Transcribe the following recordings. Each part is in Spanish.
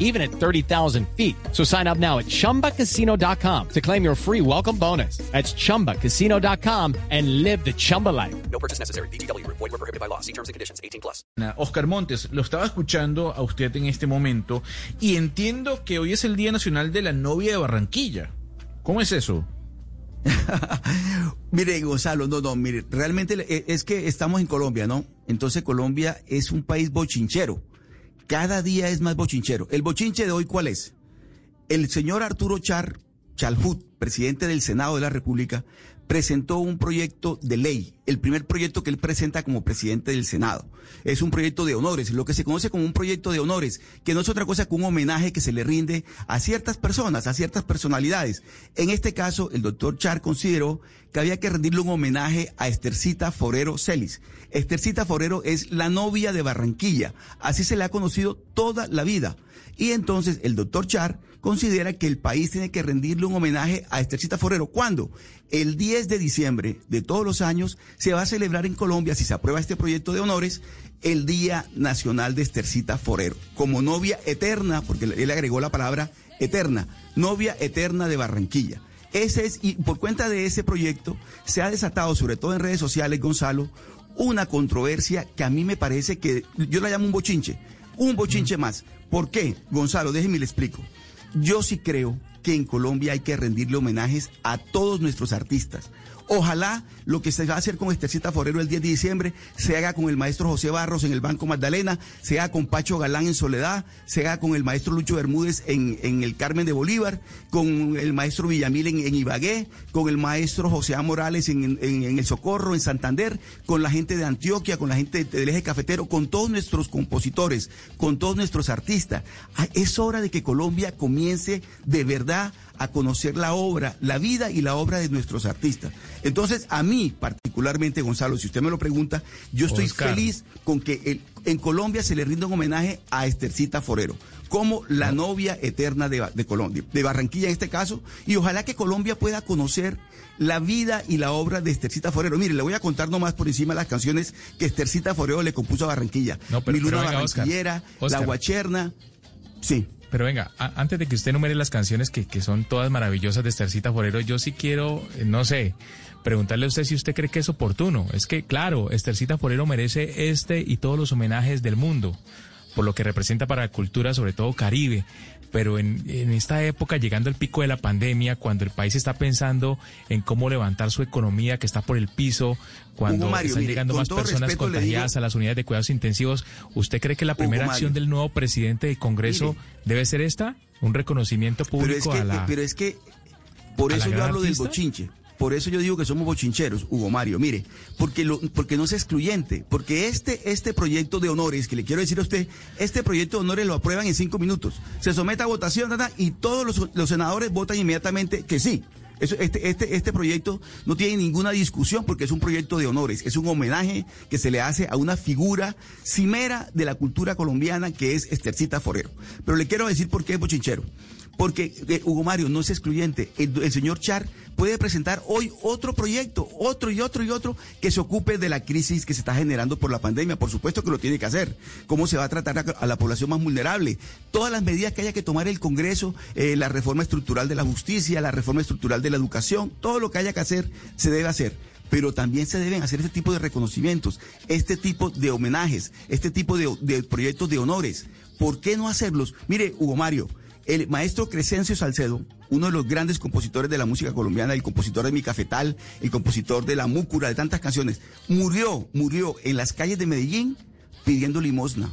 even at 30,000 feet. So sign up now at chumbacasino.com to claim your free welcome bonus. That's chumbacasino.com and live the Chumba life. No purchase necessary. BGW. Void were prohibited by law. See terms and conditions. 18 plus. Oscar Montes, lo estaba escuchando a usted en este momento y entiendo que hoy es el Día Nacional de la Novia de Barranquilla. ¿Cómo es eso? mire, Gonzalo, no, no, mire, realmente e, es que estamos en Colombia, ¿no? Entonces Colombia es un país bochinchero. Cada día es más bochinchero. ¿El bochinche de hoy cuál es? El señor Arturo Char, Chalhut, presidente del Senado de la República, presentó un proyecto de ley, el primer proyecto que él presenta como presidente del Senado. Es un proyecto de honores, lo que se conoce como un proyecto de honores, que no es otra cosa que un homenaje que se le rinde a ciertas personas, a ciertas personalidades. En este caso, el doctor Char consideró que había que rendirle un homenaje a Estercita Forero Celis. Estercita Forero es la novia de Barranquilla, así se le ha conocido toda la vida. Y entonces el doctor Char considera que el país tiene que rendirle un homenaje a Estercita Forero. ¿Cuándo? El 10 de diciembre de todos los años se va a celebrar en Colombia, si se aprueba este proyecto de honores, el Día Nacional de Estercita Forero, como novia eterna, porque él agregó la palabra eterna, novia eterna de Barranquilla. Ese es, y por cuenta de ese proyecto se ha desatado, sobre todo en redes sociales, Gonzalo, una controversia que a mí me parece que yo la llamo un bochinche, un bochinche más. ¿Por qué? Gonzalo, déjeme le explico. Yo sí creo que en Colombia hay que rendirle homenajes a todos nuestros artistas. Ojalá lo que se va a hacer con Estercita Forero el 10 de diciembre se haga con el maestro José Barros en el Banco Magdalena, se haga con Pacho Galán en Soledad, se haga con el maestro Lucho Bermúdez en, el Carmen de Bolívar, con el maestro Villamil en, Ibagué, con el maestro José A. Morales en, en, El Socorro, en Santander, con la gente de Antioquia, con la gente del eje cafetero, con todos nuestros compositores, con todos nuestros artistas. Ah, es hora de que Colombia comience de verdad a conocer la obra, la vida y la obra de nuestros artistas. Entonces, a mí particularmente, Gonzalo, si usted me lo pregunta, yo estoy feliz con que en Colombia se le rinda un homenaje a Estercita Forero como la novia eterna de, de, Colombia, de Barranquilla en este caso, y ojalá que Colombia pueda conocer la vida y la obra de Estercita Forero. Mire, le voy a contar nomás por encima las canciones que Estercita Forero le compuso a Barranquilla. No, pero, Mi Luna Barranquillera, La Guacherna. Sí. Pero venga, antes de que usted enumere las canciones que, que son todas maravillosas de Estercita Forero, yo sí quiero, eh, no sé, preguntarle a usted si usted cree que es oportuno. Es que, claro, Estercita Forero merece este y todos los homenajes del mundo, por lo que representa para la cultura, sobre todo caribe pero en, en, esta época, llegando al pico de la pandemia, cuando el país está pensando en cómo levantar su economía que está por el piso, cuando están llegando más personas contagiadas a las unidades de cuidados intensivos, ¿usted cree que la primera acción del nuevo presidente del Congreso debe ser esta? Un reconocimiento público a la. Pero es que, por eso yo hablo del bochinche. Por eso yo digo que somos bochincheros, Hugo Mario. Mire, porque, porque no es excluyente. Porque este, este proyecto de honores, que le quiero decir a usted, este proyecto de honores lo aprueban en cinco minutos. Se somete a votación y todos los, senadores votan inmediatamente que sí. Este, este, este proyecto no tiene ninguna discusión porque es un proyecto de honores, es un homenaje que se le hace a una figura cimera de la cultura colombiana que es Estercita Forero. Pero le quiero decir por qué es bochinchero porque eh, Hugo Mario no es excluyente. El, señor Char puede presentar hoy otro proyecto, otro y otro y otro, que se ocupe de la crisis que se está generando por la pandemia. Por supuesto que lo tiene que hacer. ¿Cómo se va a tratar a, la población más vulnerable? Todas las medidas que haya que tomar el Congreso, eh, la reforma estructural de la justicia, la reforma estructural de la educación, todo lo que haya que hacer, se debe hacer pero también se deben hacer este tipo de reconocimientos, este tipo de homenajes, este tipo de, de, proyectos de honores. ¿Por qué no hacerlos? Mire, Hugo Mario, el maestro Crescencio Salcedo, uno de los grandes compositores de la música colombiana, el compositor de Mi Cafetal, el compositor de La Múcura, de tantas canciones, murió, murió en las calles de Medellín pidiendo limosna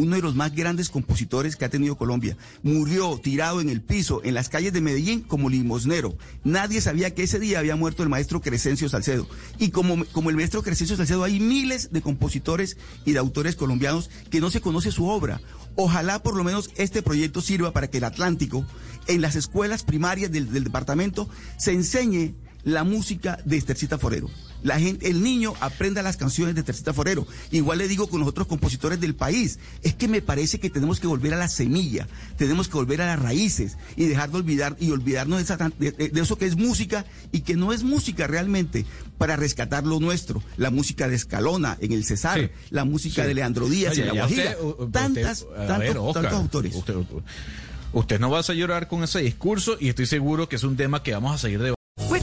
uno de los más grandes compositores que ha tenido Colombia. Murió tirado en el piso, en las calles de Medellín, como limosnero. Nadie sabía que ese día había muerto el maestro Crescencio Salcedo. Y como, como el maestro Crescencio Salcedo, hay miles de compositores y de autores colombianos que no se conoce su obra. Ojalá por lo menos este proyecto sirva para que el Atlántico, en las escuelas primarias del, del departamento, se enseñe la música de Estercita Forero. La gente, el niño aprenda las canciones de Tercita Forero. Igual le digo con los otros compositores del país, es que me parece que tenemos que volver a la semilla, tenemos que volver a las raíces y dejar de olvidar y olvidarnos de, esa, de, de eso que es música y que no es música realmente para rescatar lo nuestro, la música de Escalona en el Cesar, Sí. la música Sí. de Leandro Díaz Oye, en La Guajira, usted- tantas, tantos, ver, Oscar, tantos autores. Usted, usted no va a llorar con ese discurso y estoy seguro que es un tema que vamos a seguir debatiendo.